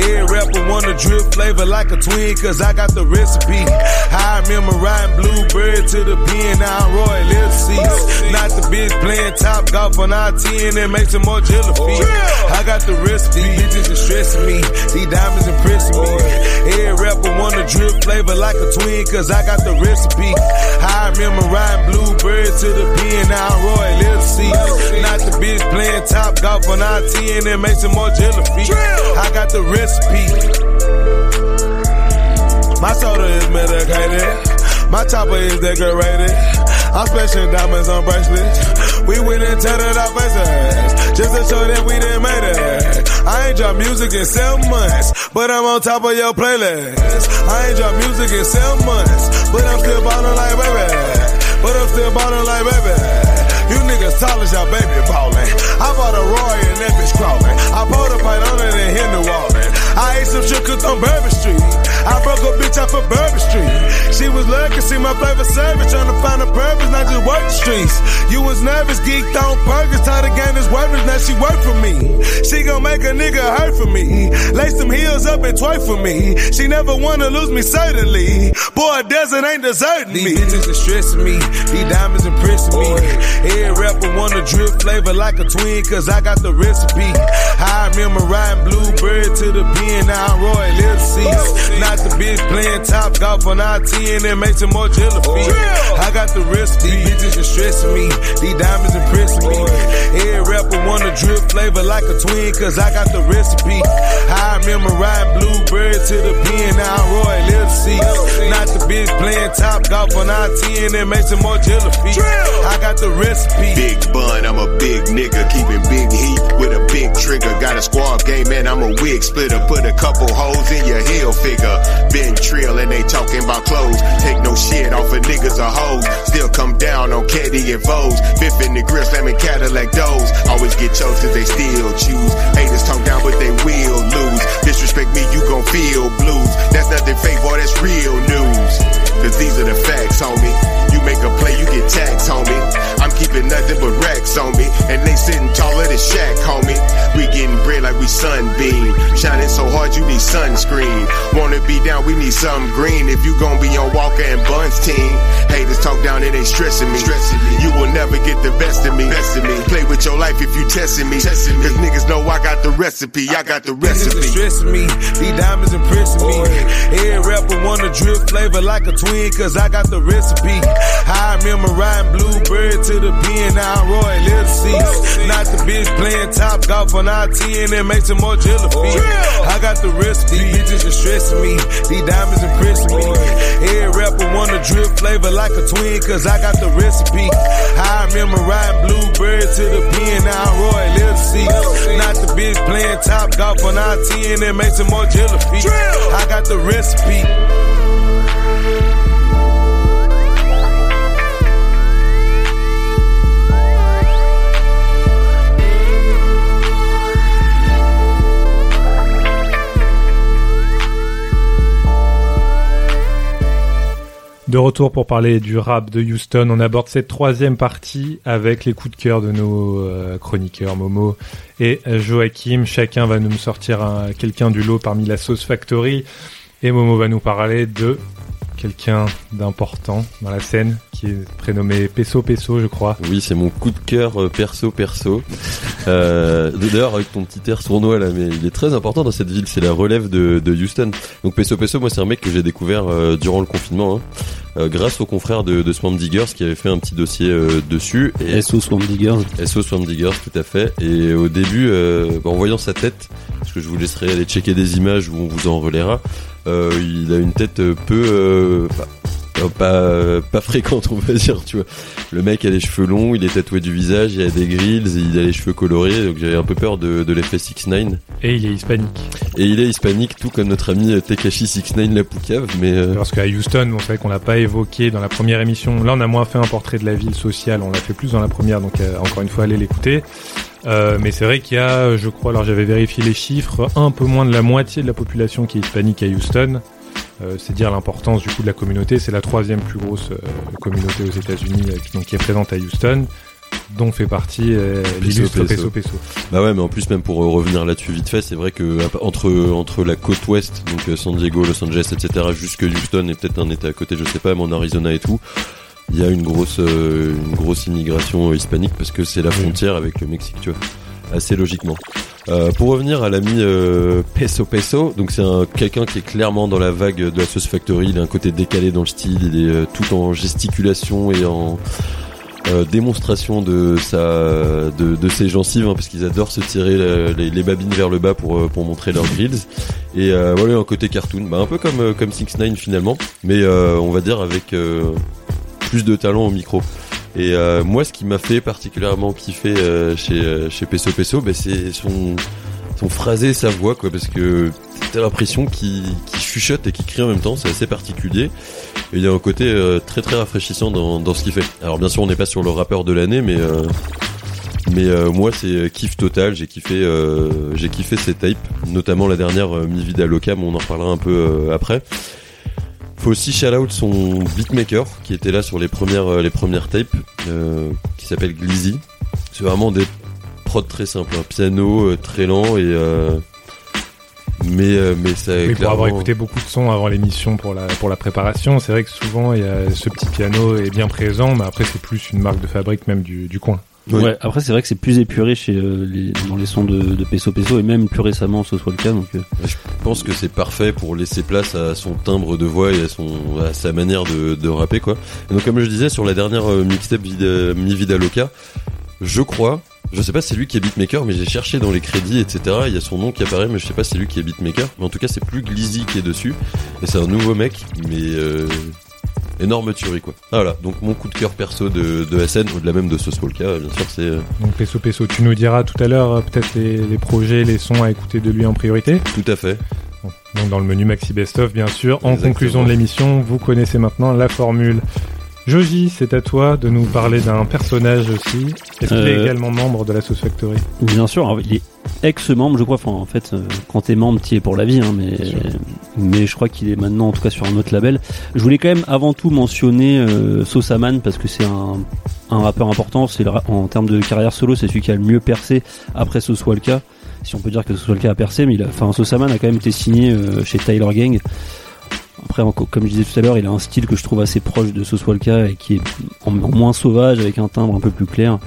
Every rapper wanna drip flavor like a twin, cause I got the recipe. I remember riding Bluebird to the pen, now I'm Roy Lip seats. Not the bitch playing top golf on I-10 and make some more jelly feet. I got the recipe. These bitches are stressing me. These diamonds impressing me. Every rapper wanna drip flavor like a twin, cause I got the recipe. I remember riding Bluebird to the pen, now I'm Roy Lip Not the bitch playing top golf on I-10 and make some more jelly feet. I got the recipe. My soda is medicated. My chopper is decorated. I'm splashing diamonds on bracelets. We went and tatted our faces just to show that we didn't made it. I ain't dropped music in seven months, but I'm on top of your playlist. I ain't dropped music in seven months, but I'm still ballin' like baby. But I'm still ballin' like baby. You niggas tall as y'all baby ballin'. I bought a Roy and that bitch crawlin'. I poured a pint on it and hit the wallin'. I ate some cooked on Bourbon Street. I broke a bitch off of Bourbon Street. She was lucky, see my flavor service, trying to find a purpose, not just work the streets. You was nervous, geeked on purpose, tired of game is worthless, now she work for me. She gon' make a nigga hurt for me. Lace some heels up and twerk for me. She never wanna lose me, certainly. Boy, desert ain't deserting me. These bitches are stressing me. These diamonds impressing me. Every rapper wanna drip flavor like a twin, cause I got the recipe. I remember riding Bluebird to the pen, now I'm Roy Lip seats. Not the bitch playing top golf on I-10 and make some more jelly feet. I got the recipe. These bitches are stressing me. These diamonds impressing me. Every rapper wanna drip flavor like a twin, cause I got the recipe. I remember riding Bluebird to the pen, now I'm Roy Lip seats. Not the bitch playing top golf on I-10 and make some more jelly feet. I got the recipe. Big bun, I'm a big nigga, keeping big heat with a big trigger. Got a squad game, man, I'm a wig splitter. Put a couple holes in your heel figure. Been trill and they talking about clothes. Take no shit off of niggas are hoes. Still come down on Caddy and foes. Fifth in the grill, slamming Cadillac doors. Always get chose cause they still choose. Haters talk down, but they will lose. Disrespect me, you gon' feel blues. That's nothing fake, boy, that's real news. Cause these are the facts, homie. You make a play, you get taxed, homie. I'm keeping nothing but racks on me. And they sitting taller than Shaq, homie. We getting bread like we sunbeam. Shining so hard, you need sunscreen. Wanna be down, we need something green. If you gon' be on Walker and Buns team. Haters talk down, it ain't stressing me. Stressing me. You will never get the best of me. Best of me. Play with your life if you testing me. Testing me. Cause niggas know I got the recipe. I got the Niggas recipe. stressing me. These diamonds impressing me. Every rapper wanna drip flavor like a twin, cause I got the recipe. I remember riding Bluebird to the pen, now I'm Roy Little. Not the bitch playing top golf on I-10 and make some more jelly feet. I got the recipe. These bitches are stressing me. These diamonds impressing me. Every rapper wanna drip flavor like a twin, cause I got the recipe. I remember riding Bluebird to the pen, now I'm Roy Little. Not the bitch playing top golf on I-10 and make some more jelly feet. I got the recipe. De retour pour parler du rap de Houston, on aborde cette troisième partie avec les coups de cœur de nos euh, chroniqueurs Momo et Joachim. Chacun va nous sortir un- quelqu'un du lot parmi la Sauce Factory et Momo va nous parler de quelqu'un d'important dans la scène qui est prénommé Peso Peso, je crois. Oui, c'est mon coup de cœur euh, perso perso. Euh, D'ailleurs, avec ton petit air sournois là, mais il est très important dans cette ville. C'est la relève de, de Houston. Donc Peso Peso, moi, c'est un mec que j'ai découvert euh, durant le confinement, hein, euh, grâce aux confrères de, de Swamp Diggers qui avait fait un petit dossier euh, dessus. Et SO Swamp Diggers. SO Swamp Diggers, tout à fait. Et au début, euh, bah, en voyant sa tête, parce que je vous laisserai aller checker des images où on vous en relaiera, il a une tête euh, peu, euh, euh, pas pas fréquente, on va dire. Tu vois, le mec a les cheveux longs, il est tatoué du visage, il a des grills, il a les cheveux colorés, donc j'avais un peu peur de, de l'effet 6 9 Et il est hispanique. Et il est hispanique, tout comme notre ami euh, Tekashi 6 9 la Poucave, mais euh, Parce qu'à Houston, bon, c'est vrai qu'on l'a pas évoqué dans la première émission. Là, on a moins fait un portrait de la ville sociale. On l'a fait plus dans la première, donc euh, encore une fois, allez l'écouter. Euh, mais c'est vrai qu'il y a, je crois, alors j'avais vérifié les chiffres, un peu moins de la moitié de la population qui est hispanique à Houston. Euh, c'est dire l'importance du coup de la communauté. C'est la troisième plus grosse euh, communauté aux États-Unis, euh, qui- donc qui est présente à Houston, dont fait partie euh, l'illustre Peso. Peso Peso. Bah ouais, mais en plus même pour euh, revenir là-dessus vite fait, c'est vrai que entre entre la côte ouest, donc euh, San Diego, Los Angeles, etc., jusque Houston et peut-être un état à côté, je sais pas, mais en Arizona et tout, il y a une grosse euh, une grosse immigration euh, hispanique parce que c'est la frontière avec le Mexique, tu vois, assez logiquement. Euh, pour revenir à l'ami euh, Peso Peso, donc c'est un quelqu'un qui est clairement dans la vague de la Sauce Factory. Il a un côté décalé dans le style, il est tout en gesticulation et en démonstration de sa de, de ses gencives hein, parce qu'ils adorent se tirer la- les, les babines vers le bas pour pour montrer leurs grills et voilà un côté cartoon. Bah, un peu comme comme 6 9 finalement. Mais on va dire avec plus de talent au micro et euh, moi ce qui m'a fait particulièrement kiffer euh, chez euh, chez Peso Peso bah, c'est son son phrasé sa voix quoi parce que t'as l'impression qu'il chuchote et qu'il crie en même temps c'est assez particulier et il y a un côté euh, très très rafraîchissant dans, dans ce qu'il fait. Alors bien sûr on n'est pas sur le rappeur de l'année mais euh, mais euh, moi c'est kiff total, j'ai kiffé j'ai kiffé ses tapes, notamment la dernière Mi Vida Loca, mais on en reparlera un peu après. Faut aussi shout out son beatmaker qui était là sur les premières euh, les premières tapes euh, qui s'appelle Glizzy. C'est vraiment des prods très simples, un piano euh, très lent et euh, mais euh, mais ça Oui, pour avoir écouté beaucoup de sons avant l'émission pour la, pour la préparation, c'est vrai que souvent il y a ce petit piano est bien présent, mais après c'est plus une marque de fabrique même du, du coin. Ouais, après c'est vrai que c'est plus épuré chez euh, les, dans les sons de, de Peso Peso et même plus récemment ce soit le cas donc euh, Je pense que c'est parfait pour laisser place à son timbre de voix et à son à sa manière de, de rapper quoi. Et donc comme je disais sur la dernière euh, mixtape Vida- Mi Vida Loca, je crois, je sais pas si c'est lui qui est beatmaker, mais j'ai cherché dans les crédits etc. Il y a son nom qui apparaît, mais je sais pas si c'est lui qui est beatmaker. Mais en tout cas c'est plus Glizzy qui est dessus et c'est un nouveau mec, mais euh, énorme tuerie quoi. Voilà, donc mon coup de cœur perso de, de SN, au-delà même de ce Polka, bien sûr c'est euh, Donc Peso Peso, tu nous diras tout à l'heure euh, peut-être les, les projets, les sons à écouter de lui en priorité. tout à fait. Donc dans le menu Maxi Best of bien sûr. En Exactement. conclusion de l'émission, vous connaissez maintenant la formule. Joji, c'est à toi de nous parler d'un personnage aussi. Est-ce qu'il est Euh, également membre de la Sauce Factory? Bien sûr, alors, il est ex-membre, je crois. Enfin, en fait, euh, quand t'es membre, t'y es pour la vie, hein, mais je crois qu'il est maintenant, en tout cas, sur un autre label. Je voulais quand même avant tout mentionner euh, Sosaman parce que c'est un, un rappeur important. C'est le en termes de carrière solo, c'est celui qui a le mieux percé après Soswalka. Si on peut dire que Soswalka a percé, mais il a, enfin, Sosaman a quand même été signé euh, chez Tyler Gang. Après, comme je disais tout à l'heure, il a un style que je trouve assez proche de Soswalka et qui est en, moins sauvage, avec un timbre un peu plus clair.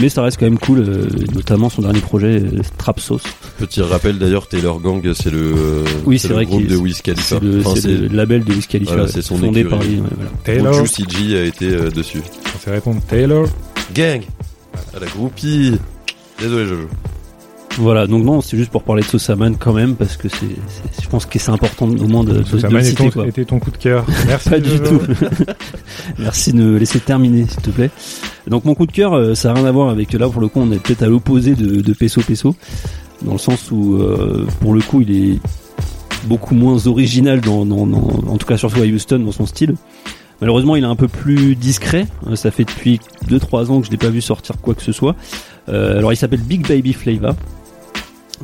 Mais ça reste quand même cool, euh, notamment son dernier projet, euh, Trap Sauce. Petit rappel d'ailleurs, Taylor Gang, c'est le, euh, Oui, c'est c'est le vrai groupe de Wiz Khalifa. C'est le, Enfin, c'est le label de Wiz Khalifa, Voilà, c'est son fondé écurie. par lui. ouais, voilà. Taylor. Où Juicy G a été euh, dessus. On sait répondre Taylor. Gang À la groupie Désolé Jojo. Voilà, donc non, c'est juste pour parler de Sosaman quand même, parce que c'est, je pense que c'est important au moins de, de, de le citer, ton- quoi. était ton coup de cœur. Merci. Pas du tout. Merci de me laisser terminer, s'il te plaît. Donc mon coup de cœur, euh, ça n'a rien à voir avec là pour le coup, on est peut-être à l'opposé de, de Peso Peso, dans le sens où euh, pour le coup, il est beaucoup moins original dans, dans, dans- en tout cas surtout à Houston dans son style. Malheureusement, il est un peu plus discret. Euh, Ça fait depuis 2-3 ans que je l'ai pas vu sortir quoi que ce soit. Euh, alors il s'appelle Big Baby Flava.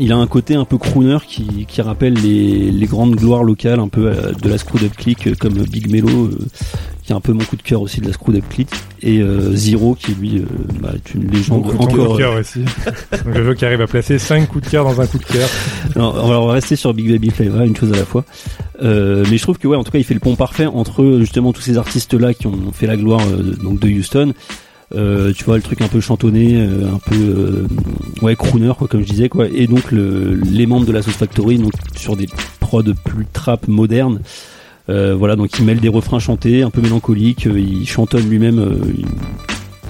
Il a un côté un peu crooner qui, qui rappelle les, les grandes gloires locales un peu euh, de la Screwed Up Click euh, comme Big Melo euh, qui est un peu mon coup de cœur aussi de la Screwed Up Click et euh, Zero qui lui euh, bah, est une légende coup encore de cœur aussi. Donc Jojo qui arrive à placer 5 coups de cœur dans un coup de cœur. Non, on va rester sur Big Baby Flava, une chose à la fois. Euh, mais je trouve que ouais, en tout cas, il fait le pont parfait entre justement tous ces artistes-là qui ont fait la gloire donc de Houston. Euh, tu vois le truc un peu chantonné, euh, un peu euh, ouais crooner quoi, comme je disais quoi. Et donc le, les membres de la Sauce Factory donc sur des prods plus trap modernes. Euh, voilà donc il mêle des refrains chantés, un peu mélancoliques. euh, il chantonne lui-même. euh,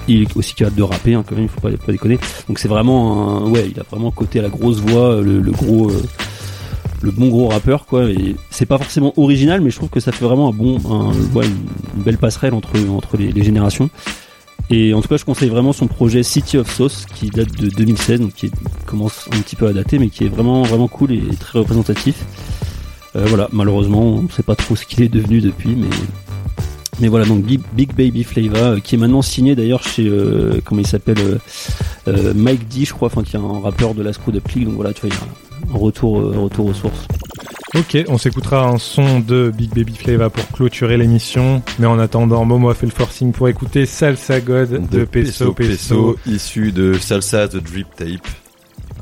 il, est aussi capable de rapper hein, quand même, il faut pas, déconner. Donc c'est vraiment un, ouais, il a vraiment côté à la grosse voix, euh, le, le gros, euh, le bon gros rappeur quoi. Et c'est pas forcément original, mais je trouve que ça fait vraiment un bon, un, ouais, une belle passerelle entre entre les, les générations. Et en tout cas, je conseille vraiment son projet City of Sauce qui date de 2016, donc qui commence un petit peu à dater, mais qui est vraiment vraiment cool et très représentatif. Euh, voilà, malheureusement, on ne sait pas trop ce qu'il est devenu depuis, mais mais voilà, donc Big, Baby Flava, euh, qui est maintenant signé d'ailleurs chez, euh, comment il s'appelle, euh, euh, Mike D, je crois, enfin qui est un rappeur de la Screw Up League, donc voilà, tu vois, il y a un retour, euh, retour aux sources. Ok, on s'écoutera un son de Big Baby Flava pour clôturer l'émission. Mais en attendant, Momo a fait le forcing pour écouter Salsa God de, Peso Peso. issu de Salsa The Drip Tape.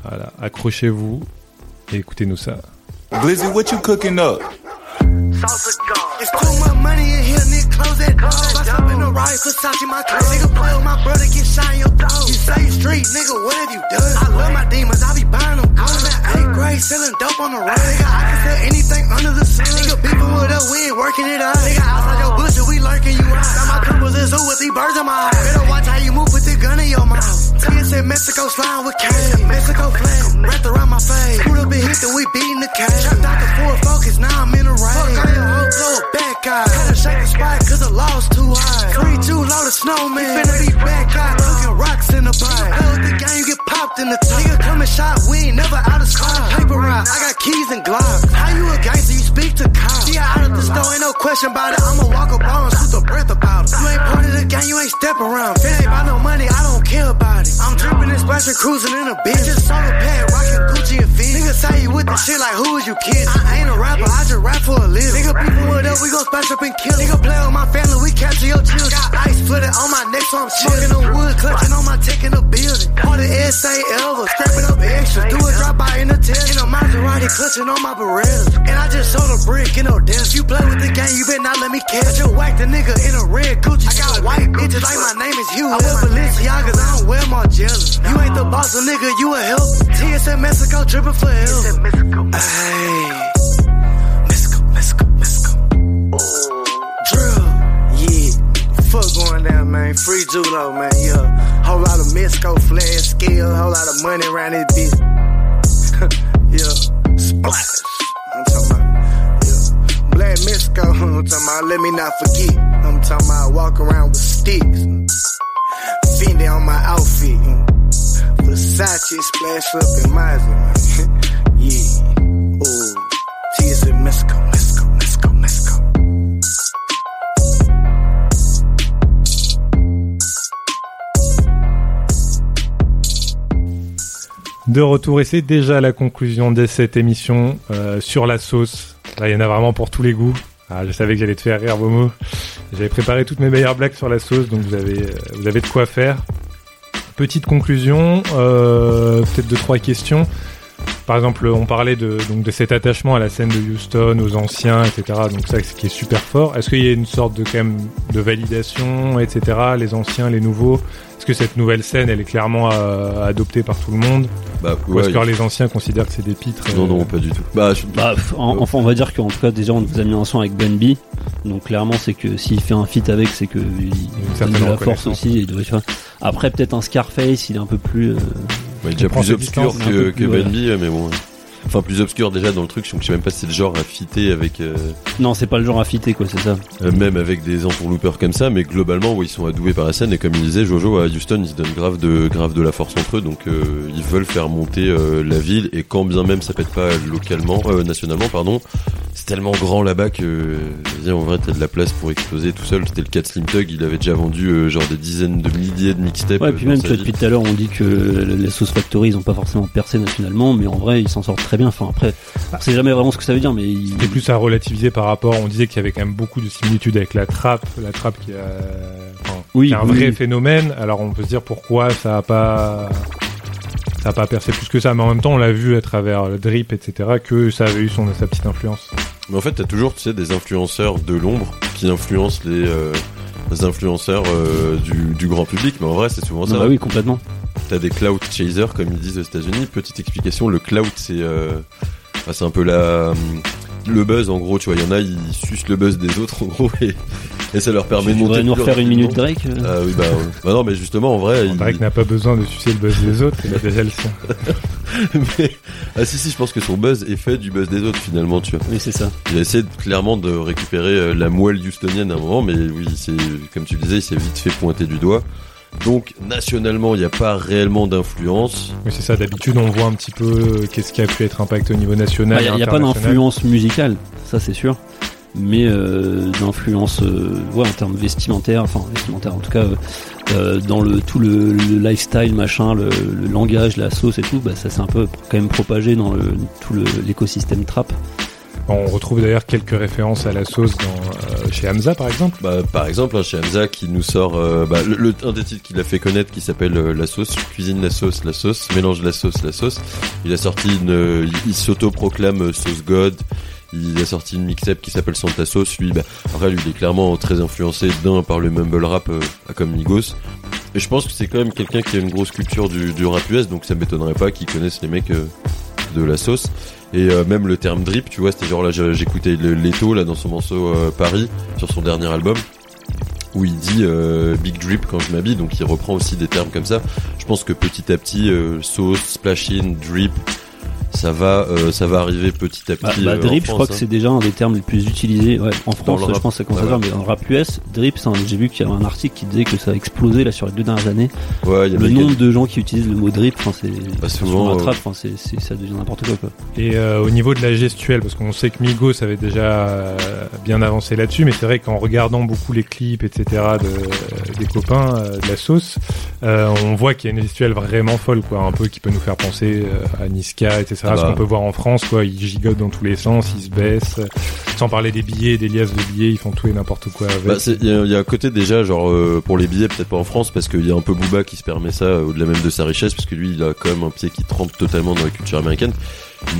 Voilà, accrochez-vous et écoutez-nous ça. Glizzy, what you cooking up? It's too much money in here, nigga, close that door. Bust up in the riot, Versace my clothes. Nigga, play with my brother, get shot in your throat. You say you street, nigga, what have you done? I love my demons, I be buying them guns. I'm at eighth grade, selling dope on the road. Nigga, I can sell anything under the sun. Nigga, people with us, we ain't working it out. Nigga, outside your bush, we lurking you out. Got my couples in zoo with these birds in my eye. Better watch how you move, put the gun in your mouth. TS in Mexico, slime with cash. Mexico flag, wrapped around my face. Put up in Houston, we beating the cash. Trapped out the Ford Focus, now I'm in a race. Fuck all your hoes, blow a back eye. Had to shake the spot, cause the law's too high. Three, too low of snowman. You finna be back eye, cooking rocks in the. Play with the game, you get popped in the top. Nigga come and shot, we ain't never out of spot. Paper rock, I got keys and glocks. How you a gangster, you speak to cops. I out of the store, ain't no question about it. I'ma walk up on shoot the breath about it. You ain't part of the gang, you ain't stepping around. If it ain't about no money, I don't care about it. I'm dripping and splashing, cruising in a bitch. Just sold a pad, rocking Gucci and Fenty. Nigga say you with the shit like who is you kidding? I ain't a rapper, I just rap for a living. Nigga people with we gon' splash up and kill it. Nigga play with my family, we capture your children. Got ice flooded on my neck, so I'm chilling. on wood, clutching on my tech in the building. Hardest essay ever, scrapping up extra. Do a drop by in the test. In a Maserati, clutching on my Beretta. And I just sold a brick in no desk. You play with the game, you better not let me catch. I just whacked a nigga in a red Gucci. I got white bitches like my name is Hugh. I wear Balenciagas, I don't wear Margiela. You ain't the boss, so nigga, you a help. TSN Mexico, dripping forever. Hey. Free Julo, man. Yeah. Whole lot of Mexico flag skill. Whole lot of money around this bitch. yeah. Splash. I'm talking about. Yeah. Black Mexico. I'm talking about. Let me not forget. I'm talking about walk around with sticks. Fendi on my outfit. Versace splash up in my yeah. De retour, et c'est déjà la conclusion de cette émission euh, sur la sauce. Là, il y en a vraiment pour tous les goûts. Ah, je savais que j'allais te faire rire, Bomo. J'avais préparé toutes mes meilleures blagues sur la sauce, donc vous avez, euh, de quoi faire. Petite conclusion, euh, peut-être deux trois questions. Par exemple, on parlait de, cet attachement à la scène de Houston, aux anciens, etc. Donc ça, c'est ce qui est super fort. Est-ce qu'il y a une sorte de quand même de validation, etc. Les anciens, les nouveaux? Est-ce que cette nouvelle scène, elle est clairement euh, adoptée par tout le monde Bah, Ou ouais, est-ce que les anciens considèrent que c'est des pitres Non, euh, non, pas du tout. Bah, je- Bah, en- enfin, on va dire qu'en tout cas, déjà, on nous a mis un son avec Ben B. Donc, clairement, c'est que s'il fait un feat avec, c'est que il donne certaine de la force aussi. tu vois. Après, peut-être un Scarface, il est un peu plus. euh, bah, il est déjà plus obscur que, que Ben ouais. B, mais bon. Enfin, plus obscur déjà dans le truc, je sais même pas si c'est le genre à fitter avec, euh, Non, c'est pas le genre à fitter, quoi, c'est ça. euh, même avec des entourloupeurs comme ça, mais globalement, ils sont adoués par la scène, et comme il disait, Jojo à Houston, ils se donnent grave de, grave de la force entre eux, donc euh, ils veulent faire monter la ville, et quand bien même ça pète pas localement, euh, nationalement, pardon, c'est tellement grand là-bas que, euh, je veux dire, en vrai, t'as de la place pour exploser tout seul. C'était le cas de Slim Tug, il avait déjà vendu euh, genre des dizaines de milliers de mixtapes. Ouais, euh, puis dans même, sa tu vois, vie. depuis tout à l'heure, on dit que les Sauce Factory, ils ont pas forcément percé nationalement, mais en vrai, ils s'en sortent très bien. Enfin, après, on sait jamais vraiment ce que ça veut dire, mais ils... C'était plus à relativiser par rapport. On disait qu'il y avait quand même beaucoup de similitudes avec la trappe, la trappe qui, a, enfin, Oui, qui est un oui, vrai phénomène. Alors on peut se dire pourquoi ça a pas, ça a pas percé plus que ça. Mais en même temps, on l'a vu à travers le drip, etc., que ça avait eu son sa petite influence. Mais en fait, t'as toujours, tu sais, des influenceurs de l'ombre qui influencent les, euh, les influenceurs euh, du, du grand public. Mais en vrai, c'est souvent ça. Bah oui, complètement. T'as des clout chasers, comme ils disent aux États-Unis. Petite explication, le clout, c'est euh, bah, c'est un peu la le buzz en gros. Tu vois, il y en a, ils sucent le buzz des autres en gros et, et ça leur permet Tu de monter. nous refaire une minute. Drake euh Ah oui, bah, bah non, mais justement, en vrai, il- qu'il n'a pas besoin de sucer le buzz des autres. Il a déjà le sien. mais- ah si si, je pense que son buzz est fait du buzz des autres finalement, tu vois. Oui, c'est ça. Il a essayé de- clairement de récupérer euh, la moelle houstonienne à un moment, mais oui, c'est comme tu le disais, il s'est vite fait pointer du doigt. Donc nationalement, il n'y a pas réellement d'influence. Mais c'est ça. D'habitude, on voit un petit peu euh, qu'est-ce qui a pu être impacté au niveau national. Il n'y Bah, a, pas d'influence musicale, ça c'est sûr. Mais euh, d'influence euh, ouais, en termes vestimentaires, enfin vestimentaire en tout cas, euh, dans le tout le, le lifestyle, machin, le, le langage, la sauce et tout, bah, ça s'est un peu quand même propagé dans le, tout le- l'écosystème trap. On retrouve d'ailleurs quelques références à la sauce euh, chez Hamza, par exemple. Bah, par exemple, hein, chez Hamza qui nous sort euh, bah, un des titres qu'il a fait connaître qui s'appelle euh, La sauce, cuisine la sauce, la sauce, mélange la sauce, la sauce. Il a sorti une, il, s'auto-proclame sauce god. Il a sorti une mixtape qui s'appelle Santa Sauce. Lui, bah, après, lui, il est clairement très influencé d'un par le mumble rap euh, comme Migos. Et je pense que c'est quand même quelqu'un qui a une grosse culture du, rap US, donc ça m'étonnerait pas qu'il connaisse les mecs de la sauce. Et euh, même le terme drip, tu vois, c'était genre là, j'écoutais le Leto là dans son morceau euh, Paris sur son dernier album où il dit euh, Big Drip quand je m'habille, donc il reprend aussi des termes comme ça. Je pense que petit à petit, euh, sauce, splash-in, drip, ça va, euh, ça va arriver petit à petit. bah, euh, drip, je crois que c'est déjà un des termes les plus utilisés ouais, en France. le Je rap. pense que ça commence à Voilà. faire, mais en rap US, drip, j'ai vu qu'il y avait un article qui disait que ça a explosé là sur les deux dernières années. Ouais, il y a Le nombre de gens qui utilisent le mot drip, c'est Bah, souvent, euh, trap, ça devient n'importe quoi quoi. Et euh, au niveau de la gestuelle, parce qu'on sait que Migos avait déjà bien avancé là-dessus, mais c'est vrai qu'en regardant beaucoup les clips, etc., de, des copains de la sauce, euh, on voit qu'il y a une gestuelle vraiment folle, quoi, un peu qui peut nous faire penser à Niska, etc., Ah ce qu'on peut voir en France, quoi. Ils gigotent dans tous les sens, ils se baissent, sans parler des billets, des liasses de billets, ils font tout et n'importe quoi avec. Bah, c'est- il y, y a un côté déjà, genre euh, pour les billets, peut-être pas en France, parce qu'il y a un peu Booba qui se permet ça euh, au-delà même de sa richesse, parce que lui, il a quand même un pied qui trempe totalement dans la culture américaine.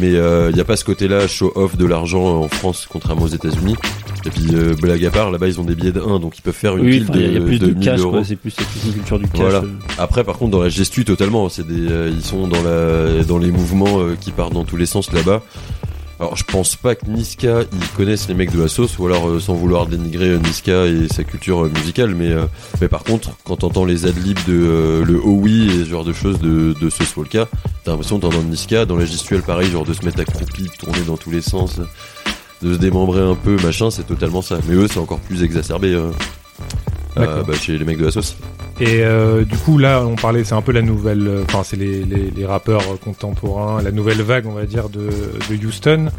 Mais euh, il n'y a pas ce côté-là show-off de l'argent en France, contrairement aux États-Unis. Et puis euh, blague à part, là-bas ils ont des billets de 1, donc ils peuvent faire une Oui, pile il y a- de, plus de, 1000 cash, euros. C'est plus, une culture du cash. Voilà. euh. Après, par contre, dans la gestu totalement, c'est des, euh, ils sont dans la, dans les mouvements euh, qui partent dans tous les sens là-bas. Alors, je pense pas que Niska ils connaissent les mecs de la sauce, ou alors euh, sans vouloir dénigrer euh, Niska et sa culture euh, musicale, mais mais par contre, quand t'entends les adlibs de le oh oui et ce genre de choses de de ce Swolka, t'as l'impression d'entendre Niska dans la gestuelle pareil, genre de se mettre accroupi, de tourner dans tous les sens, de se démembrer un peu, machin, c'est totalement ça. Mais eux, c'est encore plus exacerbé. Euh, bah, chez les mecs de la sauce. Et euh, du coup, là, on parlait, c'est un peu la nouvelle, euh, enfin, c'est les, les, les rappeurs contemporains, la nouvelle vague, on va dire, de, de Houston.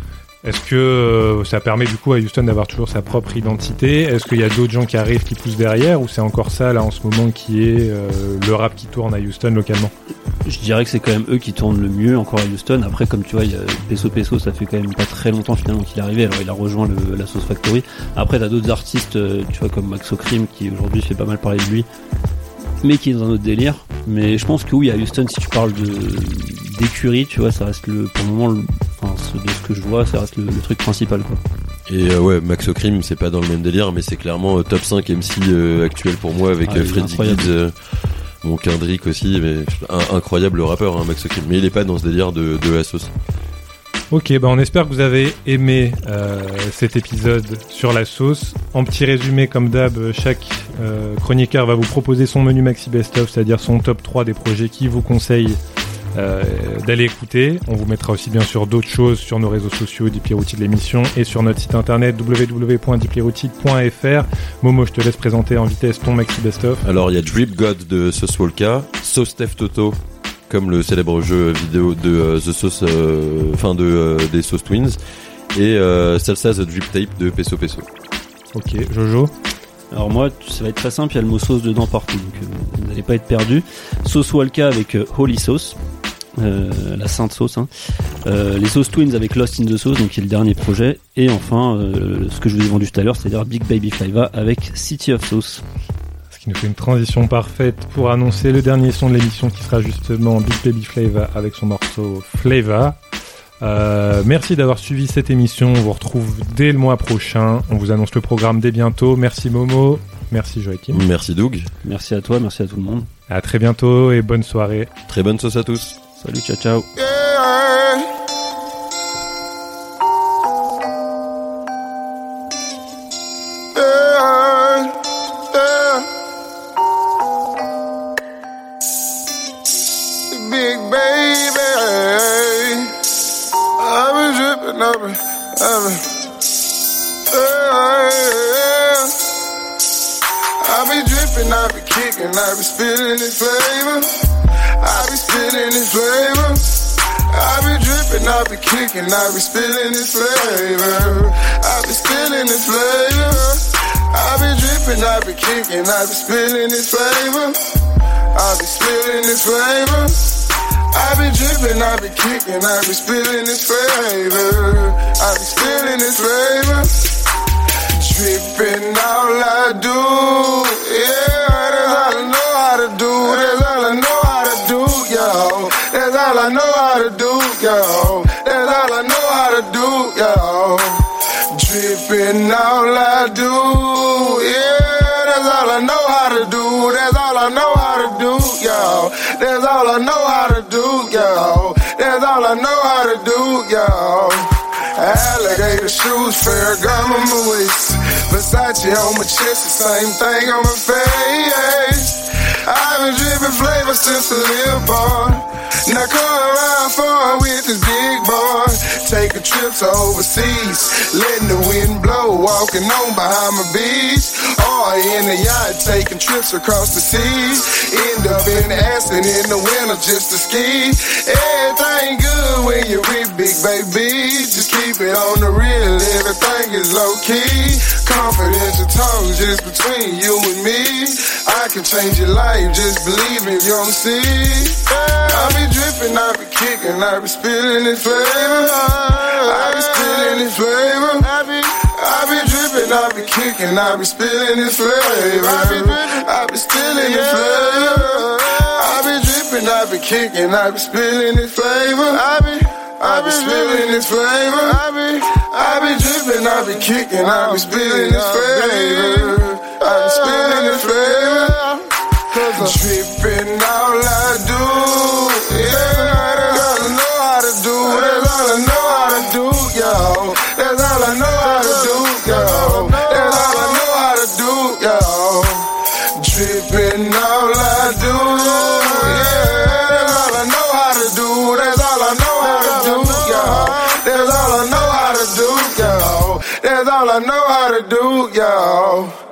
Est-ce que euh, ça permet du coup à Houston d'avoir toujours sa propre identité? Est-ce qu'il y a d'autres gens qui arrivent, qui poussent derrière Ou c'est encore ça là en ce moment qui est euh, le rap qui tourne à Houston localement? Je dirais que c'est quand même eux qui tournent le mieux encore à Houston. Après, comme tu vois, il y a Peso Peso, ça fait quand même pas très longtemps finalement qu'il est arrivé. Alors il a rejoint la Sauce Factory. Après, t'as d'autres artistes, euh, tu vois, comme Max O'Crim qui aujourd'hui fait pas mal parler de lui, mais qui est dans un délire. Mais je pense que oui, à Houston, si tu parles d'écurie, tu vois, ça reste le, pour le moment, le- enfin, de ce que je vois, ça reste le, le truc principal, quoi. Et euh, ouais, Max O'Crim, c'est pas dans le même délire, mais c'est clairement euh, top 5 MC euh, actuel pour moi avec Ah, Freddy. Gibbs, euh, bon Kendrick aussi, mais un, incroyable rappeur, hein, Max O'Crim. Mais il est pas dans ce délire de, de la sauce. Ok, bah on espère que vous avez aimé euh, cet épisode sur la sauce. En petit résumé, comme d'hab, chaque euh, chroniqueur va vous proposer son menu maxi best-of, c'est-à-dire son top 3 des projets qui vous conseille euh, d'aller écouter. On vous mettra aussi bien sûr d'autres choses sur nos réseaux sociaux, Diplerouti de l'émission, et sur notre site internet www.diplerouti.fr. Momo, je te laisse présenter en vitesse ton maxi best-of. Alors il y a Drip God de Sauce Walka, Sauce Steph Toto, comme le célèbre jeu vidéo de euh, The Sauce, euh, enfin de euh, des Sauce Twins, et euh, Salsa The Drip Tape de Peso Peso. Ok, Jojo. Alors moi, ça va être très simple, il y a le mot sauce dedans partout, donc euh, vous n'allez pas être perdu. Sauce Walka avec euh, Holy Sauce, euh, la sainte sauce. Hein. Euh, les Sauce Twins avec Lost in the Sauce, donc qui est le dernier projet. Et enfin, euh, ce que je vous ai vendu tout à l'heure, c'est-à-dire Big Baby Flava avec City of Sauce. Ce qui nous fait une transition parfaite pour annoncer le dernier son de l'émission qui sera justement Big Baby Flava avec son morceau Flava. Euh, merci d'avoir suivi cette émission. On vous retrouve dès le mois prochain. On vous annonce le programme dès bientôt. Merci Momo. Merci Joachim. Merci Doug, Merci à toi, merci à tout le monde. À très bientôt et bonne soirée. très bonne sauce à tous. Salut, ciao, ciao. Yeah. I be dripping, I be kicking, I be spilling this flame. I be kicking, I be spilling this flavor. I be spilling this flavor. I be dripping, I be kicking, I be spilling this flavor. I be spilling this flavor. I be dripping, I be kicking, I be spilling this flavor. I be spilling this flavor. Dripping all I do. Yeah, Dripping all I do. Yeah, that's all I know how to do. That's all I know how to do, yo. That's all I know how to do, yo. That's all I know how to do, yo. Alligator shoes, Ferragamo waist. Versace on my chest, the same thing on my face. Been dripping flavor since a little boy. Now come around for with this big boy. Taking trips overseas, letting the wind blow, walking on behind my beach. Or in the yacht, taking trips across the seas. End up in Aspen in the winter just to ski. Everything good when you're big baby. Just keep it on the real, everything is low key. Confidential talks just between you and me. I can change your life, just believe me, you don't see. I be dripping, I be kicking, I be spilling this flavor. I be spilling this flavor. I be, I be dripping, I be kicking, I be spilling this flavor. I be spilling this flavor. I be dripping, I be kicking, I be spilling this flavor. I be, I be spilling this flavor. I be, I be dripping, I be kicking, I be spilling this flavor. I be spilling this flavor. Dripping all I do. Yeah, that's all I know how to do. That's all I know how to do, yo. That's all I know how to do, yo. That's all I know how to do, yo. Dripping all I do. Yeah, that's all I know how to do. That's all I know how to do, yo. That's all I know how to do, yo. That's all I know how to do, yo.